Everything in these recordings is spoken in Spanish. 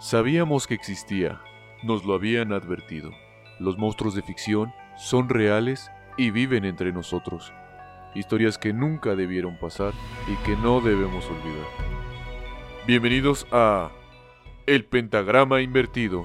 Sabíamos que existía, nos lo habían advertido. Los monstruos de ficción son reales y viven entre nosotros. Historias que nunca debieron pasar y que no debemos olvidar. Bienvenidos a El Pentagrama Invertido.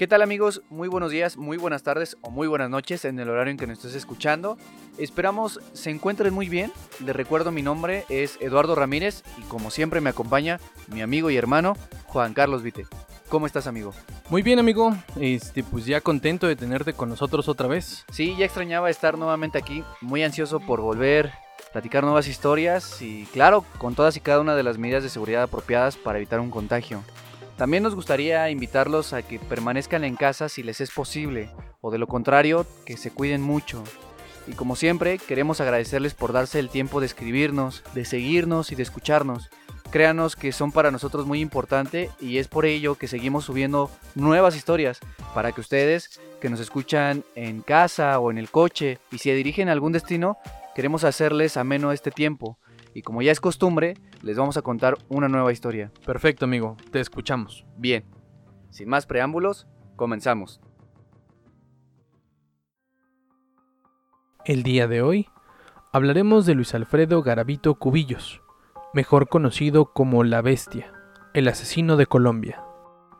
¿Qué tal amigos? Muy buenos días, muy buenas tardes o muy buenas noches en el horario en que nos estés escuchando. Esperamos se encuentren muy bien. Les recuerdo mi nombre es Eduardo Ramírez y como siempre me acompaña mi amigo y hermano Juan Carlos Vite. ¿Cómo estás amigo? Muy bien amigo, este, pues ya contento de tenerte con nosotros otra vez. Sí, ya extrañaba estar nuevamente aquí, muy ansioso por volver, platicar nuevas historias y claro, con todas y cada una de las medidas de seguridad apropiadas para evitar un contagio. También nos gustaría invitarlos a que permanezcan en casa si les es posible, o de lo contrario, que se cuiden mucho. Y como siempre, queremos agradecerles por darse el tiempo de escribirnos, de seguirnos y de escucharnos. Créanos que son para nosotros muy importante y es por ello que seguimos subiendo nuevas historias para que ustedes que nos escuchan en casa o en el coche y se dirigen a algún destino, queremos hacerles ameno este tiempo y como ya es costumbre, les vamos a contar una nueva historia. Perfecto, amigo, te escuchamos. Bien, sin más preámbulos, comenzamos. El día de hoy hablaremos de Luis Alfredo Garavito Cubillos, mejor conocido como La Bestia, el asesino de Colombia.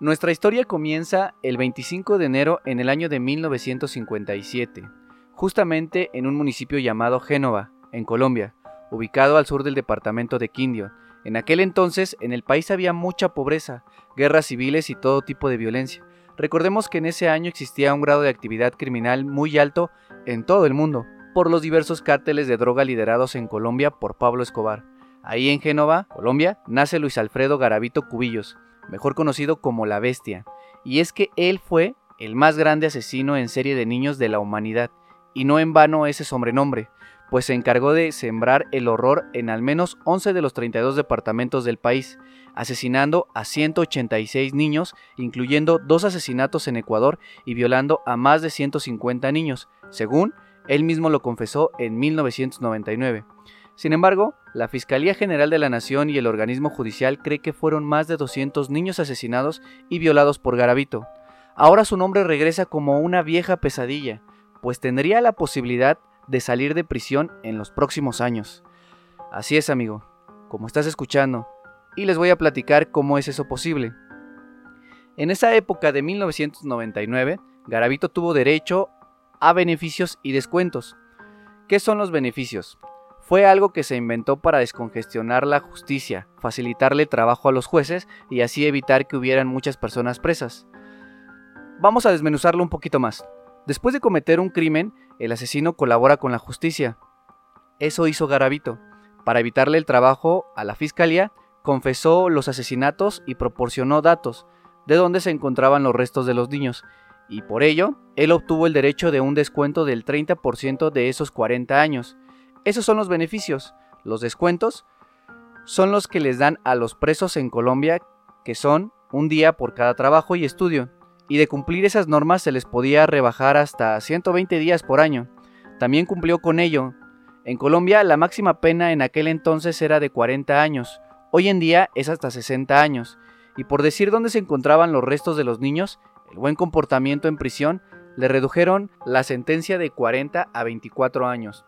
Nuestra historia comienza el 25 de enero en el año de 1957, justamente en un municipio llamado Génova, en Colombia, ubicado al sur del departamento de Quindio. En aquel entonces en el país había mucha pobreza, guerras civiles y todo tipo de violencia. Recordemos que en ese año existía un grado de actividad criminal muy alto en todo el mundo, por los diversos cárteles de droga liderados en Colombia por Pablo Escobar. Ahí en Génova, Colombia, nace Luis Alfredo Garavito Cubillos, mejor conocido como La Bestia, y es que él fue el más grande asesino en serie de niños de la humanidad, y no en vano ese sobrenombre, pues se encargó de sembrar el horror en al menos 11 de los 32 departamentos del país, asesinando a 186 niños, incluyendo dos asesinatos en Ecuador y violando a más de 150 niños, según él mismo lo confesó en 1999. Sin embargo, la Fiscalía General de la Nación y el organismo judicial cree que fueron más de 200 niños asesinados y violados por Garavito. Ahora su nombre regresa como una vieja pesadilla, pues tendría la posibilidad de salir de prisión en los próximos años. Así es, amigo, como estás escuchando, y les voy a platicar cómo es eso posible. En esa época de 1999, Garavito tuvo derecho a beneficios y descuentos. ¿Qué son los beneficios? Fue algo que se inventó para descongestionar la justicia, facilitarle trabajo a los jueces y así evitar que hubieran muchas personas presas. Vamos a desmenuzarlo un poquito más. Después de cometer un crimen, el asesino colabora con la justicia. Eso hizo Garavito. Para evitarle el trabajo a la fiscalía, confesó los asesinatos y proporcionó datos de dónde se encontraban los restos de los niños, y por ello, él obtuvo el derecho de un descuento del 30% de esos 40 años. Esos son los beneficios. Los descuentos son los que les dan a los presos en Colombia, que son un día por cada trabajo y estudio y de cumplir esas normas se les podía rebajar hasta 120 días por año. También cumplió con ello. En Colombia la máxima pena en aquel entonces era de 40 años, hoy en día es hasta 60 años, y por decir dónde se encontraban los restos de los niños, el buen comportamiento en prisión, le redujeron la sentencia de 40 a 24 años.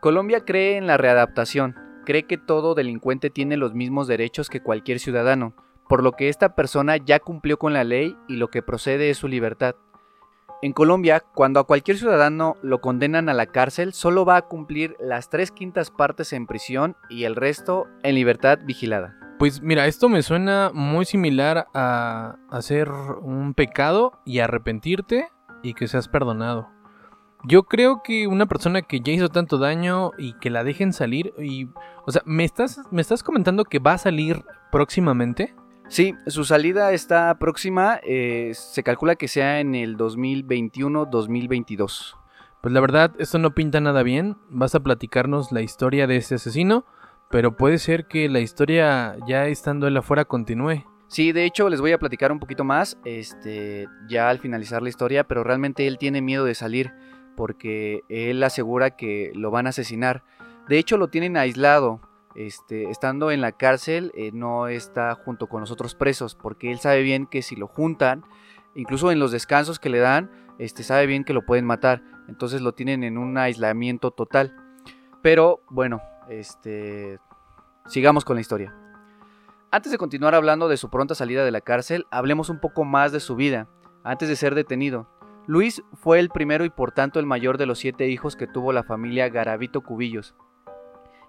Colombia cree en la readaptación, cree que todo delincuente tiene los mismos derechos que cualquier ciudadano, por lo que esta persona ya cumplió con la ley y lo que procede es su libertad. En Colombia, cuando a cualquier ciudadano lo condenan a la cárcel, solo va a cumplir las tres quintas partes en prisión y el resto en libertad vigilada. Pues mira, esto me suena muy similar a hacer un pecado y arrepentirte y que seas perdonado. Yo creo que una persona que ya hizo tanto daño y que la dejen salir y... O sea, ¿me estás, me estás comentando que va a salir próximamente? Sí, su salida está próxima, eh, se calcula que sea en el 2021-2022. Pues la verdad, esto no pinta nada bien, vas a platicarnos la historia de ese asesino, pero puede ser que la historia ya estando él afuera continúe. Sí, de hecho les voy a platicar un poquito más, este, ya al finalizar la historia, pero realmente él tiene miedo de salir porque él asegura que lo van a asesinar. De hecho lo tienen aislado, este, estando en la cárcel eh, no está junto con los otros presos porque él sabe bien que si lo juntan, incluso en los descansos que le dan, este, sabe bien que lo pueden matar. Entonces lo tienen en un aislamiento total. Pero bueno, este, sigamos con la historia. Antes de continuar hablando de su pronta salida de la cárcel, hablemos un poco más de su vida, antes de ser detenido. Luis fue el primero y por tanto el mayor de los siete hijos que tuvo la familia Garavito Cubillos.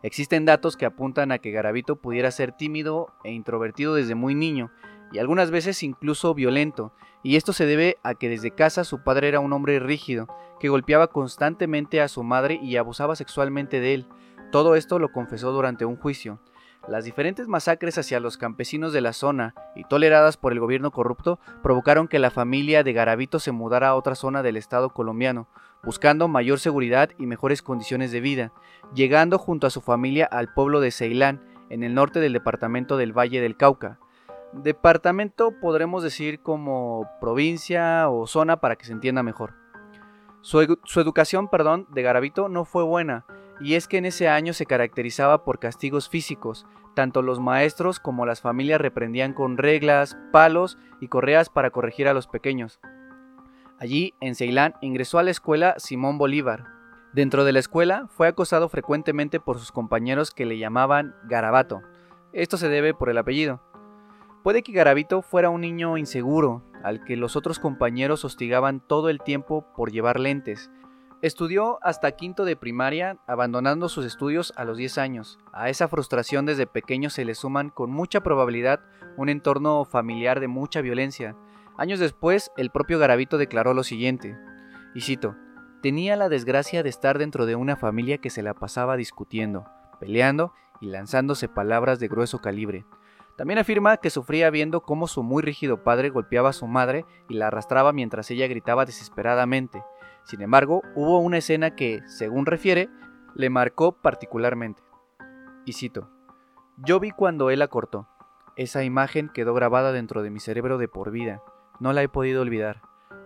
Existen datos que apuntan a que Garavito pudiera ser tímido e introvertido desde muy niño, y algunas veces incluso violento, y esto se debe a que desde casa su padre era un hombre rígido, que golpeaba constantemente a su madre y abusaba sexualmente de él. Todo esto lo confesó durante un juicio. Las diferentes masacres hacia los campesinos de la zona y toleradas por el gobierno corrupto provocaron que la familia de Garavito se mudara a otra zona del estado colombiano, buscando mayor seguridad y mejores condiciones de vida, llegando junto a su familia al pueblo de Ceilán, en el norte del departamento del Valle del Cauca. Departamento podremos decir como provincia o zona para que se entienda mejor. Su, educación, perdón, de Garavito no fue buena, y es que en ese año se caracterizaba por castigos físicos, tanto los maestros como las familias reprendían con reglas, palos y correas para corregir a los pequeños. Allí, en Ceilán, ingresó a la escuela Simón Bolívar. Dentro de la escuela fue acosado frecuentemente por sus compañeros que le llamaban Garabato. Esto se debe por el apellido. Puede que Garabito fuera un niño inseguro, al que los otros compañeros hostigaban todo el tiempo por llevar lentes, Estudió hasta quinto de primaria, abandonando sus estudios a los 10 años. A esa frustración desde pequeño se le suman con mucha probabilidad un entorno familiar de mucha violencia. Años después, el propio Garavito declaró lo siguiente, y cito, tenía la desgracia de estar dentro de una familia que se la pasaba discutiendo, peleando y lanzándose palabras de grueso calibre. También afirma que sufría viendo cómo su muy rígido padre golpeaba a su madre y la arrastraba mientras ella gritaba desesperadamente, sin embargo, hubo una escena que, según refiere, le marcó particularmente. Y cito, Yo vi cuando él la cortó. Esa imagen quedó grabada dentro de mi cerebro de por vida. No la he podido olvidar.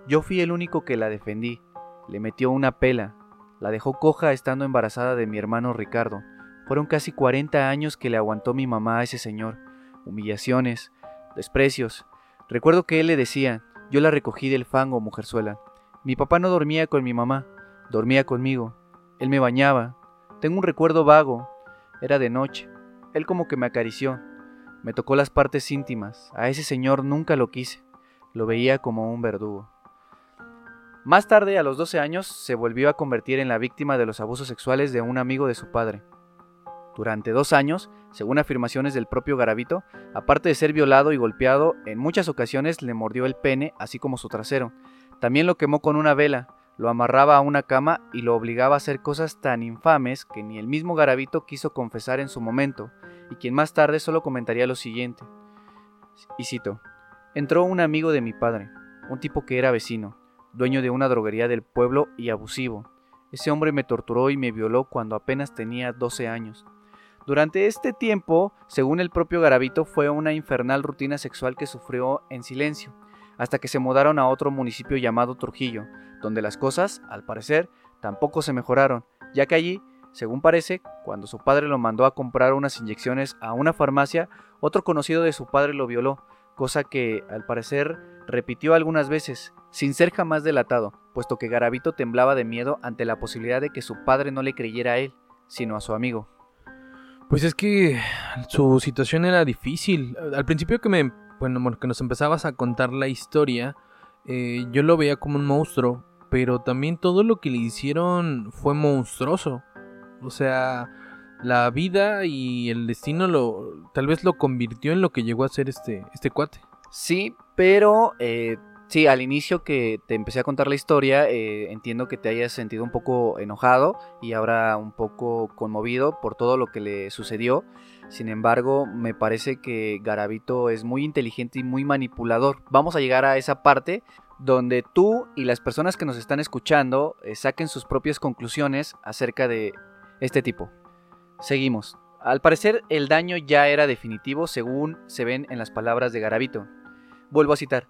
Yo fui el único que la defendí. Le metió una pela. La dejó coja estando embarazada de mi hermano Ricardo. Fueron casi 40 años que le aguantó mi mamá a ese señor. Humillaciones, desprecios. Recuerdo que él le decía, yo la recogí del fango, mujerzuela. Mi papá no dormía con mi mamá, dormía conmigo. Él me bañaba. Tengo un recuerdo vago. Era de noche. Él como que me acarició. Me tocó las partes íntimas. A ese señor nunca lo quise. Lo veía como un verdugo. Más tarde, a los 12 años, se volvió a convertir en la víctima de los abusos sexuales de un amigo de su padre. Durante dos años, según afirmaciones del propio Garavito, aparte de ser violado y golpeado, en muchas ocasiones le mordió el pene, así como su trasero, también lo quemó con una vela, lo amarraba a una cama y lo obligaba a hacer cosas tan infames que ni el mismo Garavito quiso confesar en su momento, y quien más tarde solo comentaría lo siguiente. Y cito, entró un amigo de mi padre, un tipo que era vecino, dueño de una droguería del pueblo y abusivo. Ese hombre me torturó y me violó cuando apenas tenía 12 años. Durante este tiempo, según el propio Garavito, fue una infernal rutina sexual que sufrió en silencio, hasta que se mudaron a otro municipio llamado Trujillo, donde las cosas, al parecer, tampoco se mejoraron, ya que allí, según parece, cuando su padre lo mandó a comprar unas inyecciones a una farmacia, otro conocido de su padre lo violó, cosa que, al parecer, repitió algunas veces, sin ser jamás delatado, puesto que Garavito temblaba de miedo ante la posibilidad de que su padre no le creyera a él, sino a su amigo. Pues es que su situación era difícil. Al principio que me bueno, que nos empezabas a contar la historia, eh, yo lo veía como un monstruo, pero también todo lo que le hicieron fue monstruoso. O sea, la vida y el destino lo tal vez lo convirtió en lo que llegó a ser este, este cuate. Sí, pero eh, sí, al inicio que te empecé a contar la historia, eh, entiendo que te hayas sentido un poco enojado y ahora un poco conmovido por todo lo que le sucedió. Sin embargo, me parece que Garavito es muy inteligente y muy manipulador. Vamos a llegar a esa parte donde tú y las personas que nos están escuchando eh, saquen sus propias conclusiones acerca de este tipo. Seguimos. Al parecer el daño ya era definitivo según se ven en las palabras de Garavito. Vuelvo a citar.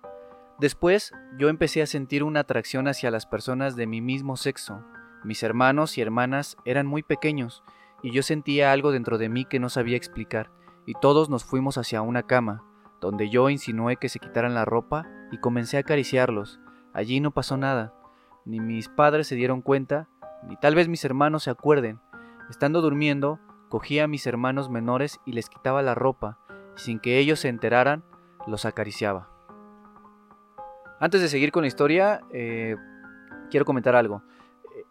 Después yo empecé a sentir una atracción hacia las personas de mi mismo sexo. Mis hermanos y hermanas eran muy pequeños y yo sentía algo dentro de mí que no sabía explicar y todos nos fuimos hacia una cama, donde yo insinué que se quitaran la ropa y comencé a acariciarlos. Allí no pasó nada, ni mis padres se dieron cuenta, ni tal vez mis hermanos se acuerden. Estando durmiendo, cogía a mis hermanos menores y les quitaba la ropa, y sin que ellos se enteraran, los acariciaba. Antes de seguir con la historia, eh, quiero comentar algo.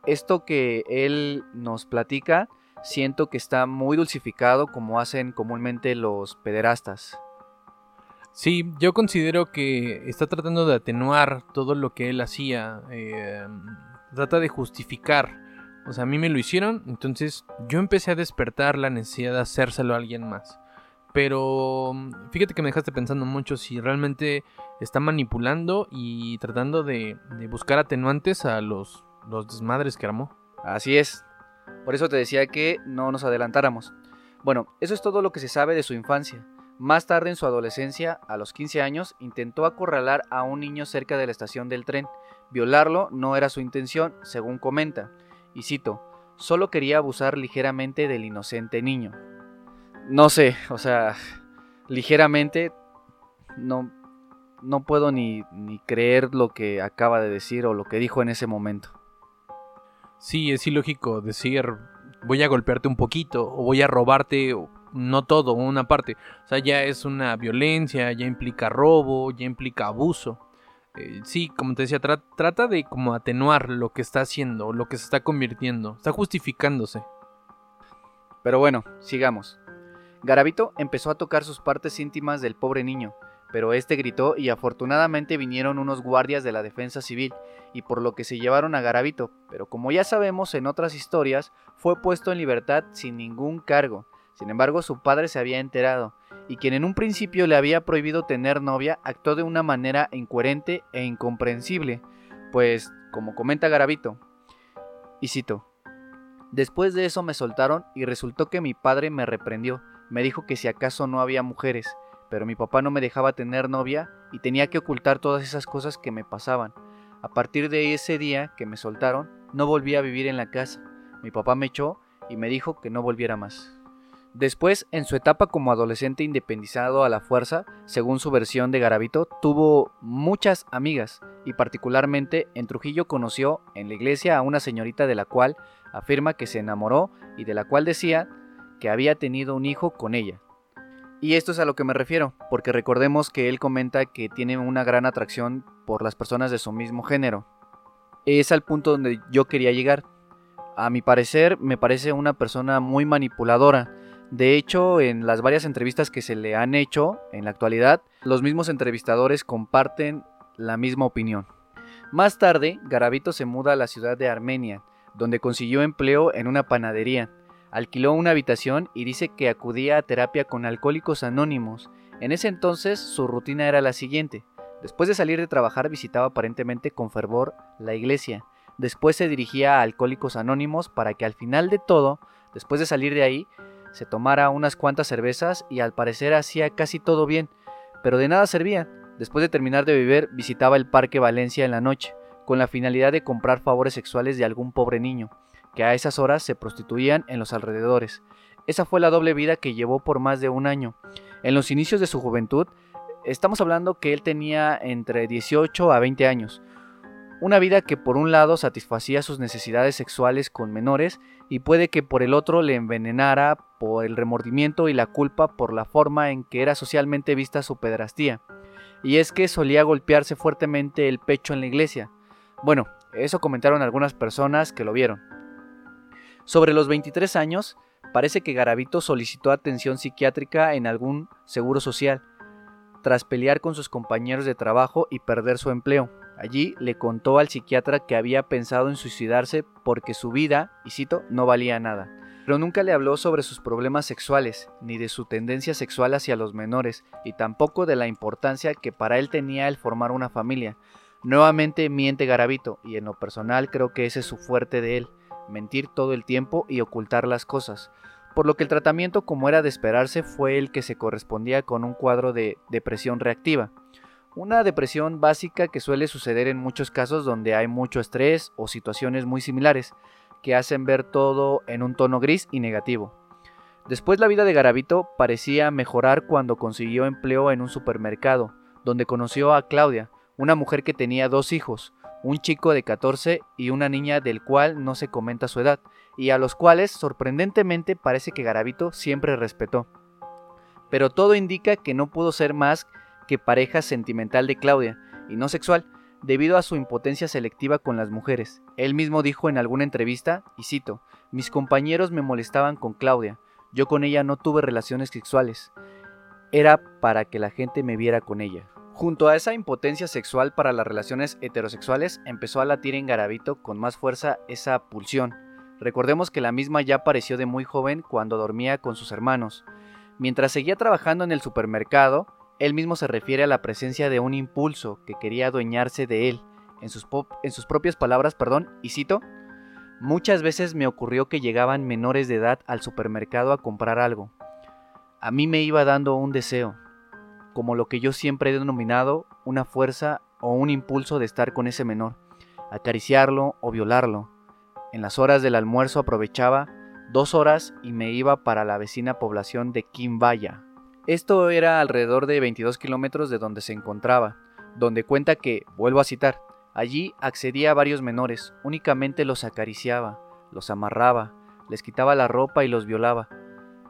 Esto que él nos platica siento que está muy dulcificado como hacen comúnmente los pederastas. Sí, yo considero que está tratando de atenuar todo lo que él hacía. Eh, trata de justificar. O sea, a mí me lo hicieron, entonces yo empecé a despertar la necesidad de hacérselo a alguien más. Pero fíjate que me dejaste pensando mucho si realmente está manipulando y tratando de, buscar atenuantes a los, los desmadres que armó. Así es, por eso te decía que no nos adelantáramos. Bueno, eso es todo lo que se sabe de su infancia. Más tarde en su adolescencia, a los 15 años, intentó acorralar a un niño cerca de la estación del tren. Violarlo no era su intención, según comenta. Y cito, solo quería abusar ligeramente del inocente niño. No sé, o sea, ligeramente no, no puedo ni, ni creer lo que acaba de decir o lo que dijo en ese momento. Sí, es ilógico decir voy a golpearte un poquito o voy a robarte no todo, una parte. O sea, ya es una violencia, ya implica robo, ya implica abuso. Eh, sí, como te decía, trata de como atenuar lo que está haciendo, lo que se está convirtiendo, está justificándose. Pero bueno, sigamos. Garavito empezó a tocar sus partes íntimas del pobre niño, pero este gritó y afortunadamente vinieron unos guardias de la defensa civil y por lo que se llevaron a Garavito, pero como ya sabemos en otras historias, fue puesto en libertad sin ningún cargo. Sin embargo, su padre se había enterado, y quien en un principio le había prohibido tener novia actuó de una manera incoherente e incomprensible, pues, como comenta Garavito, y cito, Después de eso me soltaron y resultó que mi padre me reprendió, me dijo que si acaso no había mujeres, pero mi papá no me dejaba tener novia y tenía que ocultar todas esas cosas que me pasaban. A partir de ese día que me soltaron, no volví a vivir en la casa. Mi papá me echó y me dijo que no volviera más. Después, en su etapa como adolescente independizado a la fuerza, según su versión de Garavito, tuvo muchas amigas y particularmente en Trujillo conoció en la iglesia a una señorita de la cual afirma que se enamoró y de la cual decía que había tenido un hijo con ella. Y esto es a lo que me refiero, porque recordemos que él comenta que tiene una gran atracción por las personas de su mismo género. Es al punto donde yo quería llegar. A mi parecer, me parece una persona muy manipuladora. De hecho, en las varias entrevistas que se le han hecho en la actualidad, los mismos entrevistadores comparten la misma opinión. Más tarde, Garavito se muda a la ciudad de Armenia, donde consiguió empleo en una panadería alquiló una habitación y dice que acudía a terapia con alcohólicos anónimos. En ese entonces su rutina era la siguiente. Después de salir de trabajar visitaba aparentemente con fervor la iglesia. Después se dirigía a Alcohólicos Anónimos para que al final de todo, después de salir de ahí, se tomara unas cuantas cervezas y al parecer hacía casi todo bien, pero de nada servía. Después de terminar de beber, visitaba el Parque Valencia en la noche, con la finalidad de comprar favores sexuales de algún pobre niño que a esas horas se prostituían en los alrededores. Esa fue la doble vida que llevó por más de un año. En los inicios de su juventud, estamos hablando que él tenía entre 18 a 20 años. Una vida que por un lado satisfacía sus necesidades sexuales con menores y puede que por el otro le envenenara por el remordimiento y la culpa por la forma en que era socialmente vista su pedrastía. Y es que solía golpearse fuertemente el pecho en la iglesia. Bueno, eso comentaron algunas personas que lo vieron. Sobre los 23 años, parece que Garavito solicitó atención psiquiátrica en algún seguro social, tras pelear con sus compañeros de trabajo y perder su empleo. Allí le contó al psiquiatra que había pensado en suicidarse porque su vida, y cito, no valía nada. Pero nunca le habló sobre sus problemas sexuales, ni de su tendencia sexual hacia los menores, y tampoco de la importancia que para él tenía el formar una familia. Nuevamente miente Garavito, y en lo personal creo que ese es su fuerte de él mentir todo el tiempo y ocultar las cosas. por lo que el tratamiento como era de esperarse fue el que se correspondía con un cuadro de depresión reactiva. Una depresión básica que suele suceder en muchos casos donde hay mucho estrés o situaciones muy similares, que hacen ver todo en un tono gris y negativo. Después la vida de Garavito parecía mejorar cuando consiguió empleo en un supermercado, donde conoció a Claudia, una mujer que tenía dos hijos, un chico de 14 y una niña del cual no se comenta su edad, y a los cuales sorprendentemente parece que Garavito siempre respetó. Pero todo indica que no pudo ser más que pareja sentimental de Claudia, y no sexual, debido a su impotencia selectiva con las mujeres. Él mismo dijo en alguna entrevista, y cito, mis compañeros me molestaban con Claudia, yo con ella no tuve relaciones sexuales, era para que la gente me viera con ella. Junto a esa impotencia sexual para las relaciones heterosexuales, empezó a latir en Garavito con más fuerza esa pulsión. Recordemos que la misma ya apareció de muy joven cuando dormía con sus hermanos. Mientras seguía trabajando en el supermercado, él mismo se refiere a la presencia de un impulso que quería adueñarse de él. En sus, propias palabras, perdón, y cito, Muchas veces me ocurrió que llegaban menores de edad al supermercado a comprar algo. A mí me iba dando un deseo, como lo que yo siempre he denominado una fuerza o un impulso de estar con ese menor, acariciarlo o violarlo. En las horas del almuerzo aprovechaba dos horas y me iba para la vecina población de Quimbaya. Esto era alrededor de 22 kilómetros de donde se encontraba, donde cuenta que, vuelvo a citar, allí accedía a varios menores, únicamente los acariciaba, los amarraba, les quitaba la ropa y los violaba,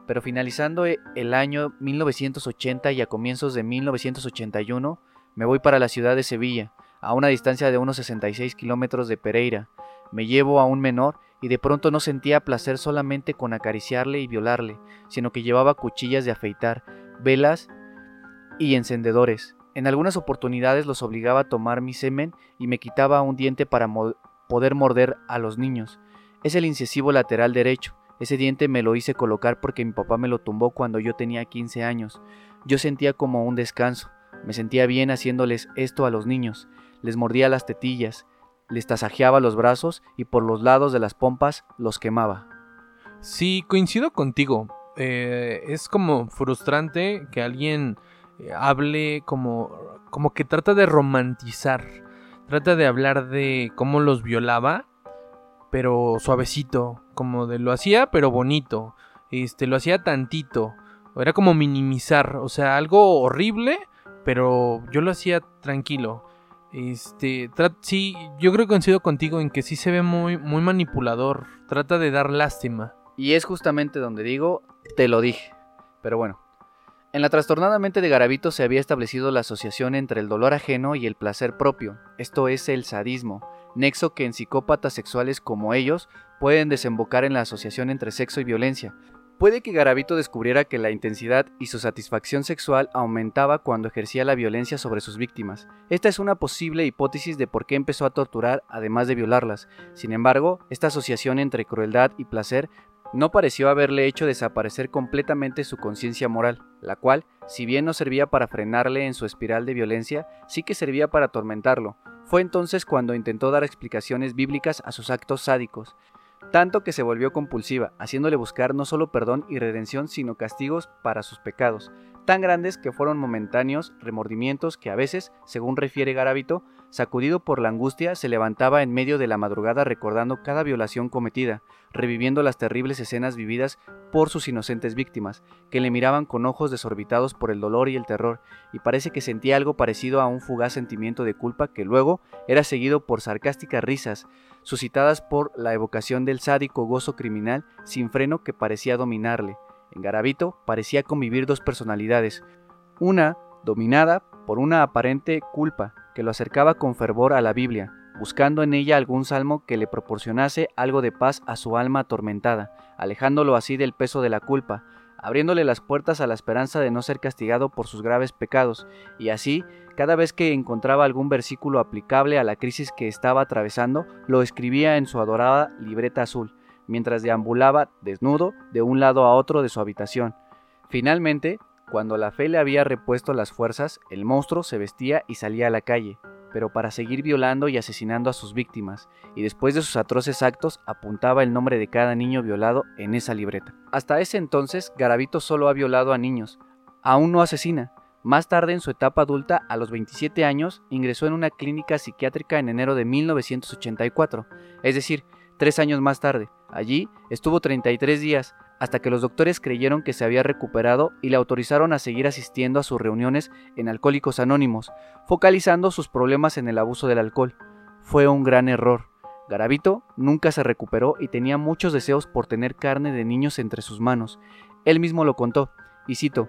pero finalizando e, el año 1980 y a comienzos de 1981, me voy para la ciudad de Sevilla, a una distancia de unos 66 kilómetros de Pereira. Me llevo a un menor y de pronto no sentía placer solamente con acariciarle y violarle, sino que llevaba cuchillas de afeitar, velas y encendedores. En algunas oportunidades los obligaba a tomar mi semen y me quitaba un diente para poder morder a los niños. Es el incisivo lateral derecho, ese diente me lo hice colocar porque mi papá me lo tumbó cuando yo tenía 15 años. Yo sentía como un descanso. Me sentía bien haciéndoles esto a los niños. Les mordía las tetillas, les tasajeaba los brazos y por los lados de las pompas los quemaba. Sí, coincido contigo. Eh, es como frustrante que alguien eh, hable como, como que trata de romantizar. Trata de hablar de cómo los violaba pero suavecito, como de lo hacía, pero bonito, este, lo hacía tantito, era como minimizar, o sea, algo horrible, pero yo lo hacía tranquilo. Este, sí, yo creo que coincido contigo en que sí se ve muy, muy manipulador, trata de dar lástima. Y es justamente donde digo, te lo dije. Pero bueno, en la trastornada mente de Garavito se había establecido la asociación entre el dolor ajeno y el placer propio, esto es el sadismo nexo que en psicópatas sexuales como ellos pueden desembocar en la asociación entre sexo y violencia. Puede que Garavito descubriera que la intensidad y su satisfacción sexual aumentaba cuando ejercía la violencia sobre sus víctimas. Esta es una posible hipótesis de por qué empezó a torturar además de violarlas. Sin embargo, esta asociación entre crueldad y placer no pareció haberle hecho desaparecer completamente su conciencia moral, la cual, si bien no servía para frenarle en su espiral de violencia, sí que servía para atormentarlo, fue entonces cuando intentó dar explicaciones bíblicas a sus actos sádicos, tanto que se volvió compulsiva, haciéndole buscar no solo perdón y redención, sino castigos para sus pecados, tan grandes que fueron momentáneos remordimientos que a veces, según refiere Garavito, sacudido por la angustia, se levantaba en medio de la madrugada recordando cada violación cometida, reviviendo las terribles escenas vividas por sus inocentes víctimas, que le miraban con ojos desorbitados por el dolor y el terror, y parece que sentía algo parecido a un fugaz sentimiento de culpa que luego era seguido por sarcásticas risas, suscitadas por la evocación del sádico gozo criminal sin freno que parecía dominarle. En Garavito parecía convivir dos personalidades, una dominada por una aparente culpa que lo acercaba con fervor a la Biblia, buscando en ella algún salmo que le proporcionase algo de paz a su alma atormentada, alejándolo así del peso de la culpa, abriéndole las puertas a la esperanza de no ser castigado por sus graves pecados, y así, cada vez que encontraba algún versículo aplicable a la crisis que estaba atravesando, lo escribía en su adorada libreta azul, mientras deambulaba desnudo de un lado a otro de su habitación. Finalmente, cuando la fe le había repuesto las fuerzas, el monstruo se vestía y salía a la calle. pero para seguir violando y asesinando a sus víctimas, y después de sus atroces actos apuntaba el nombre de cada niño violado en esa libreta. Hasta ese entonces, Garavito solo ha violado a niños, aún no asesina. Más tarde, en su etapa adulta, a los 27 años, ingresó en una clínica psiquiátrica en enero de 1984, es decir, tres años más tarde. Allí estuvo 33 días, hasta que los doctores creyeron que se había recuperado y le autorizaron a seguir asistiendo a sus reuniones en Alcohólicos Anónimos, focalizando sus problemas en el abuso del alcohol. Fue un gran error. Garavito nunca se recuperó y tenía muchos deseos por tener carne de niños entre sus manos. Él mismo lo contó, y cito,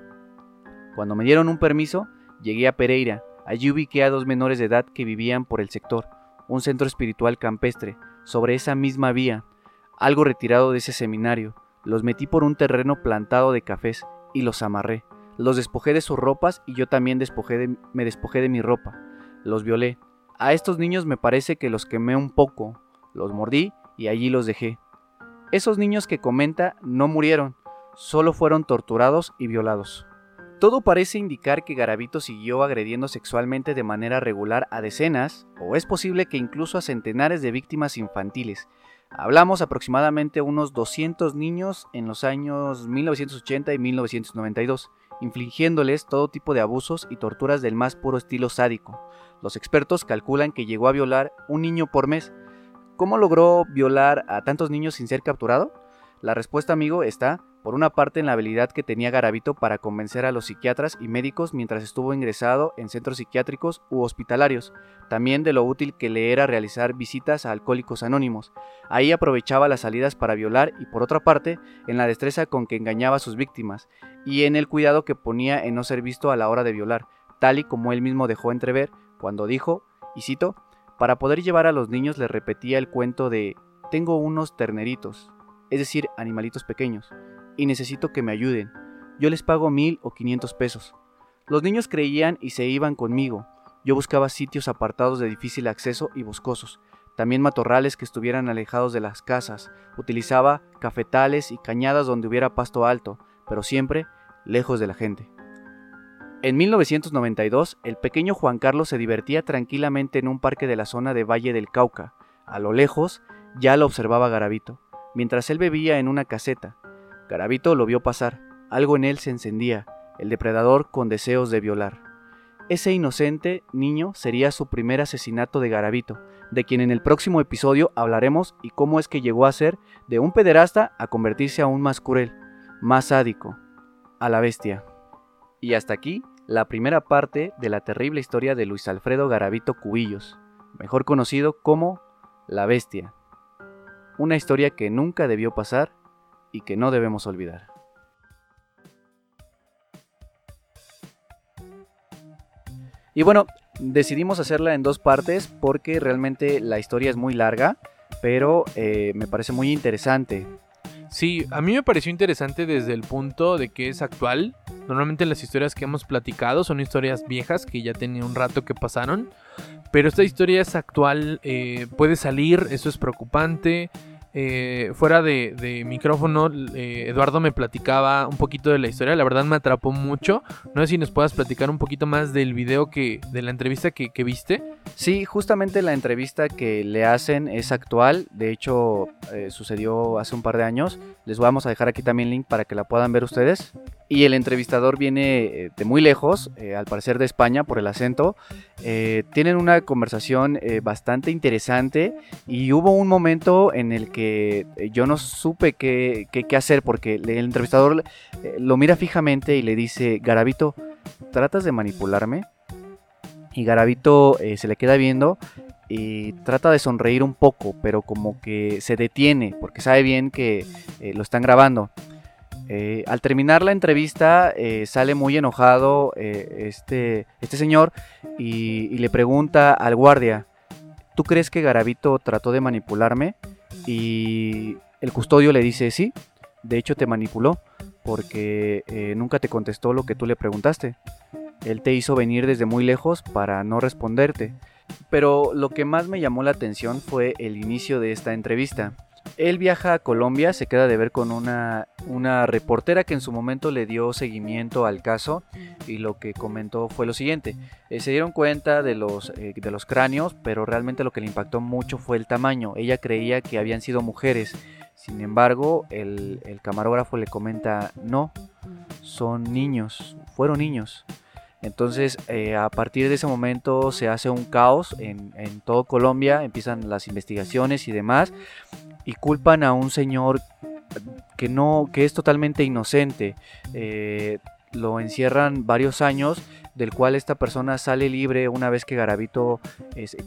Cuando me dieron un permiso, llegué a Pereira. Allí ubiqué a dos menores de edad que vivían por el sector, un centro espiritual campestre, sobre esa misma vía, algo retirado de ese seminario. Los metí por un terreno plantado de cafés y los amarré. Los despojé de sus ropas y yo también me despojé de mi ropa. Los violé. A estos niños me parece que los quemé un poco. Los mordí y allí los dejé. Esos niños que comenta no murieron, solo fueron torturados y violados. Todo parece indicar que Garavito siguió agrediendo sexualmente de manera regular a decenas, o es posible que incluso a centenares de víctimas infantiles, Hablamos aproximadamente unos 200 niños en los años 1980 y 1992, infligiéndoles todo tipo de abusos y torturas del más puro estilo sádico. Los expertos calculan que llegó a violar un niño por mes. ¿Cómo logró violar a tantos niños sin ser capturado? La respuesta, amigo, está por una parte en la habilidad que tenía Garavito para convencer a los psiquiatras y médicos mientras estuvo ingresado en centros psiquiátricos u hospitalarios, también de lo útil que le era realizar visitas a alcohólicos anónimos. Ahí aprovechaba las salidas para violar y por otra parte en la destreza con que engañaba a sus víctimas y en el cuidado que ponía en no ser visto a la hora de violar, tal y como él mismo dejó entrever cuando dijo, y cito, para poder llevar a los niños le repetía el cuento de tengo unos terneritos, es decir, animalitos pequeños y necesito que me ayuden. Yo les pago mil o quinientos pesos. Los niños creían y se iban conmigo. Yo buscaba sitios apartados de difícil acceso y boscosos, también matorrales que estuvieran alejados de las casas. Utilizaba cafetales y cañadas donde hubiera pasto alto, pero siempre lejos de la gente. En 1992, el pequeño Juan Carlos se divertía tranquilamente en un parque de la zona de Valle del Cauca. A lo lejos ya lo observaba Garavito, mientras él bebía en una caseta. Garavito lo vio pasar, algo en él se encendía, el depredador con deseos de violar. Ese inocente niño sería su primer asesinato de Garavito, de quien en el próximo episodio hablaremos y cómo es que llegó a ser de un pederasta a convertirse aún más cruel, más sádico, a la bestia. Y hasta aquí la primera parte de la terrible historia de Luis Alfredo Garavito Cubillos, mejor conocido como La Bestia. Una historia que nunca debió pasar y que no debemos olvidar. Y bueno, decidimos hacerla en dos partes porque realmente la historia es muy larga, pero eh, me parece muy interesante. Sí, a mí me pareció interesante desde el punto de que es actual. Normalmente las historias que hemos platicado son historias viejas que ya tenía un rato que pasaron. Pero esta historia es actual, eh, puede salir, eso es preocupante. Eh, fuera de, micrófono, eh, Eduardo me platicaba un poquito de la historia. La verdad me atrapó mucho. No sé si nos puedas platicar un poquito más del video que, de la entrevista que, viste. Sí, justamente la entrevista que le hacen es actual. De hecho, eh, sucedió hace un par de años. Les vamos a dejar aquí también el link para que la puedan ver ustedes. Y el entrevistador viene de muy lejos, al parecer de España por el acento. tienen una conversación bastante interesante y hubo un momento en el que eh, yo no supe qué, hacer porque el entrevistador eh, lo mira fijamente y le dice, Garabito, ¿tratas de manipularme? Y Garabito eh, se le queda viendo y trata de sonreír un poco, pero como que se detiene porque sabe bien que lo están grabando. Al terminar la entrevista sale muy enojado este, este señor y, y le pregunta al guardia, ¿tú crees que Garabito trató de manipularme? Y el custodio le dice, sí, de hecho te manipuló, porque eh, nunca te contestó lo que tú le preguntaste. Él te hizo venir desde muy lejos para no responderte. Pero lo que más me llamó la atención fue el inicio de esta entrevista. Él viaja a Colombia, se queda de ver con una, una reportera que en su momento le dio seguimiento al caso y lo que comentó fue lo siguiente. Eh, se dieron cuenta de los, eh, de los cráneos, pero realmente lo que le impactó mucho fue el tamaño. Ella creía que habían sido mujeres. Sin embargo, el, el camarógrafo le comenta, no, son niños, fueron niños. Entonces, eh, a partir de ese momento se hace un caos en, en, todo Colombia, empiezan las investigaciones y demás, y culpan a un señor que no, que es totalmente inocente. Eh, lo encierran varios años, del cual esta persona sale libre una vez que Garavito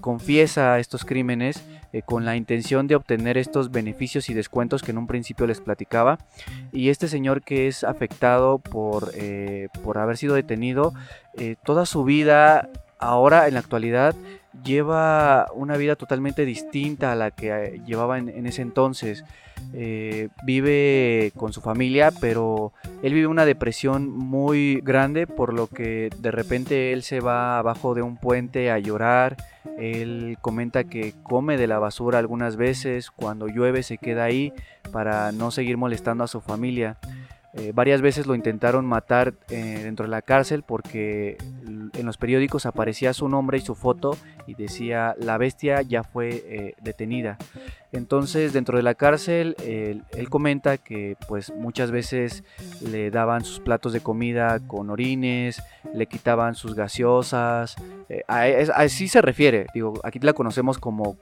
confiesa estos crímenes eh, con la intención de obtener estos beneficios y descuentos que en un principio les platicaba. Y este señor que es afectado por, eh, por haber sido detenido, eh, toda su vida, ahora en la actualidad, lleva una vida totalmente distinta a la que llevaba en ese entonces. Eh, vive con su familia, pero él vive una depresión muy grande, por lo que de repente él se va abajo de un puente a llorar. Él comenta que come de la basura algunas veces, cuando llueve se queda ahí para no seguir molestando a su familia. Eh, varias veces lo intentaron matar eh, dentro de la cárcel porque en los periódicos aparecía su nombre y su foto y decía la bestia ya fue eh, detenida. Entonces dentro de la cárcel él, comenta que pues muchas veces le daban sus platos de comida con orines, le quitaban sus gaseosas, así se refiere, digo, aquí la conocemos como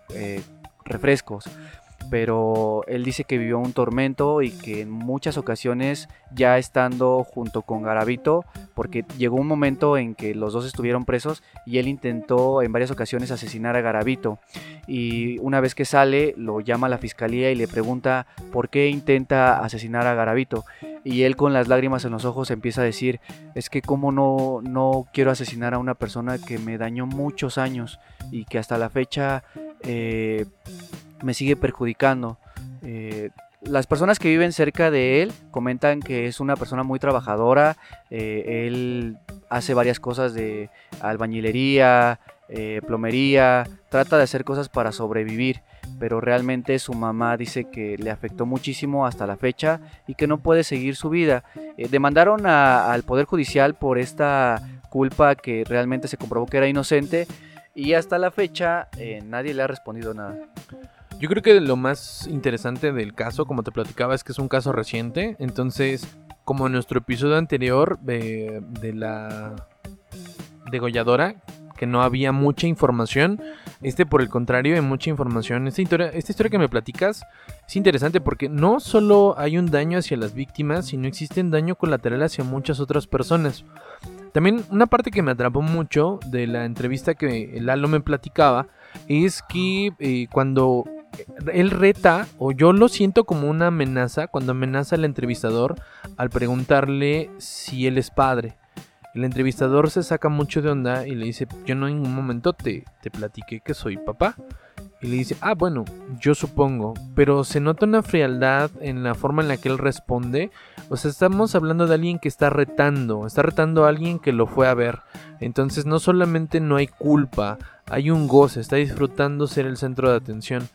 refrescos pero él dice que vivió un tormento y que en muchas ocasiones ya estando junto con Garavito, porque llegó un momento en que los dos estuvieron presos y él intentó en varias ocasiones asesinar a Garavito. Y una vez que sale lo llama a la fiscalía y le pregunta por qué intenta asesinar a Garavito. Y él con las lágrimas en los ojos empieza a decir es que como no, no quiero asesinar a una persona que me dañó muchos años y que hasta la fecha eh, me sigue perjudicando. Eh, las personas que viven cerca de él comentan que es una persona muy trabajadora. Eh, él hace varias cosas de albañilería, eh, plomería, trata de hacer cosas para sobrevivir. Pero realmente su mamá dice que le afectó muchísimo hasta la fecha y que no puede seguir su vida. demandaron al Poder Judicial por esta culpa que realmente se comprobó que era inocente y hasta la fecha nadie le ha respondido nada. Yo creo que lo más interesante del caso, como te platicaba, es que es un caso reciente. Entonces, como en nuestro episodio anterior de, la degolladora, que no había mucha información, este por el contrario hay mucha información. Esta historia, esta historia que me platicas es interesante porque no solo hay un daño hacia las víctimas, sino existe un daño colateral hacia muchas otras personas. También una parte que me atrapó mucho de la entrevista que Lalo me platicaba es que eh, cuando él reta, o yo lo siento como una amenaza, cuando amenaza al entrevistador al preguntarle si él es padre. El entrevistador se saca mucho de onda y le dice, yo no en ningún momento te, te platiqué que soy papá. Y le dice, ah, bueno, yo supongo, pero se nota una frialdad en la forma en la que él responde. O sea, estamos hablando de alguien que está retando, está retando a alguien que lo fue a ver. Entonces no solamente no hay culpa, hay un goce, está disfrutando ser el centro de atención.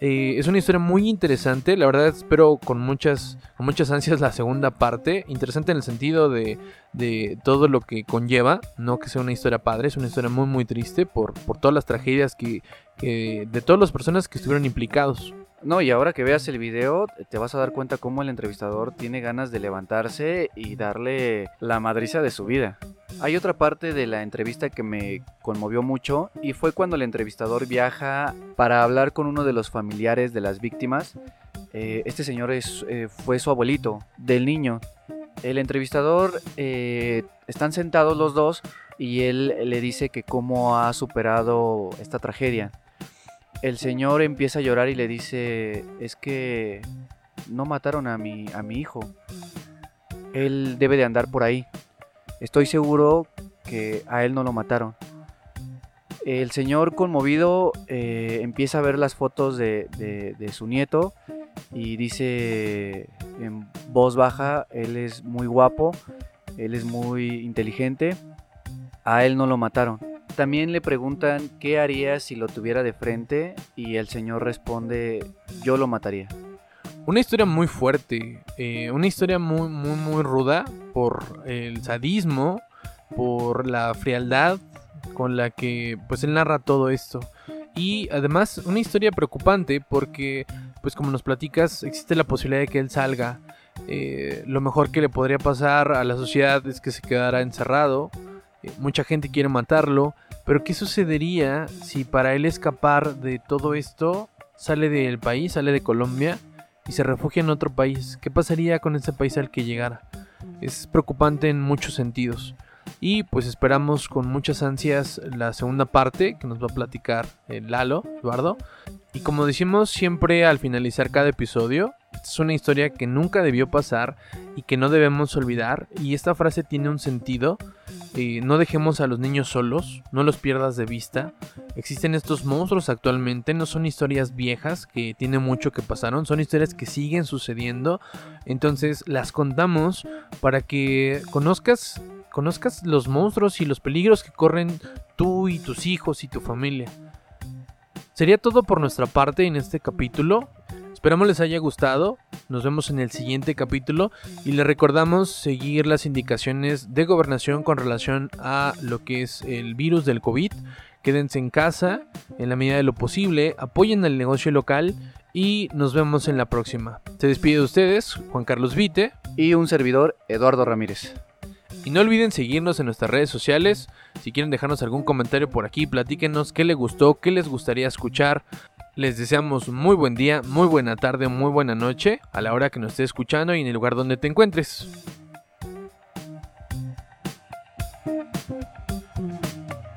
Eh, es una historia muy interesante, la verdad espero con muchas, con muchas ansias la segunda parte. Interesante en el sentido de, de, todo lo que conlleva, no que sea una historia padre, es una historia muy muy triste por, por todas las tragedias que, que, de todas las personas que estuvieron implicados. No, y ahora que veas el video, te vas a dar cuenta cómo el entrevistador tiene ganas de levantarse y darle la madriza de su vida. Hay otra parte de la entrevista que me conmovió mucho y fue cuando el entrevistador viaja para hablar con uno de los familiares de las víctimas. Eh, este señor es, eh, fue su abuelito del niño. El entrevistador, eh, están sentados los dos y él le dice que cómo ha superado esta tragedia el señor empieza a llorar y le dice, es que no mataron a mi, a mi hijo. Él debe de andar por ahí. Estoy seguro que a él no lo mataron. El señor conmovido eh, empieza a ver las fotos de, de su nieto y dice en voz baja, él es muy guapo, él es muy inteligente, a él no lo mataron. También le preguntan qué haría si lo tuviera de frente y el señor responde, yo lo mataría. una historia muy fuerte, eh, una historia muy, muy, muy ruda por el sadismo, por la frialdad con la que pues él narra todo esto. Y además una historia preocupante porque pues como nos platicas existe la posibilidad de que él salga. Eh, lo mejor que le podría pasar a la sociedad es que se quedara encerrado. Eh, mucha gente quiere matarlo. Pero ¿qué sucedería si para él escapar de todo esto sale del país, sale de Colombia y se refugia en otro país? ¿Qué pasaría con ese país al que llegara? Es preocupante en muchos sentidos. Y pues esperamos con muchas ansias la segunda parte que nos va a platicar el Lalo, Eduardo. Y como decimos siempre al finalizar cada episodio, es una historia que nunca debió pasar y que no debemos olvidar. Y esta frase tiene un sentido. Eh, no dejemos a los niños solos, no los pierdas de vista. Existen estos monstruos actualmente, no son historias viejas que tienen mucho que pasaron, son historias que siguen sucediendo. Entonces las contamos para que conozcas conozcas los monstruos y los peligros que corren tú y tus hijos y tu familia. Sería todo por nuestra parte en este capítulo. Esperamos les haya gustado. Nos vemos en el siguiente capítulo y les recordamos seguir las indicaciones de gobernación con relación a lo que es el virus del COVID. Quédense en casa en la medida de lo posible, apoyen al negocio local y nos vemos en la próxima. Se despide de ustedes Juan Carlos Vite y un servidor Eduardo Ramírez. Y no olviden seguirnos en nuestras redes sociales. Si quieren dejarnos algún comentario por aquí, platíquenos qué les gustó, qué les gustaría escuchar. Les deseamos muy buen día, muy buena tarde, muy buena noche a la hora que nos esté escuchando y en el lugar donde te encuentres.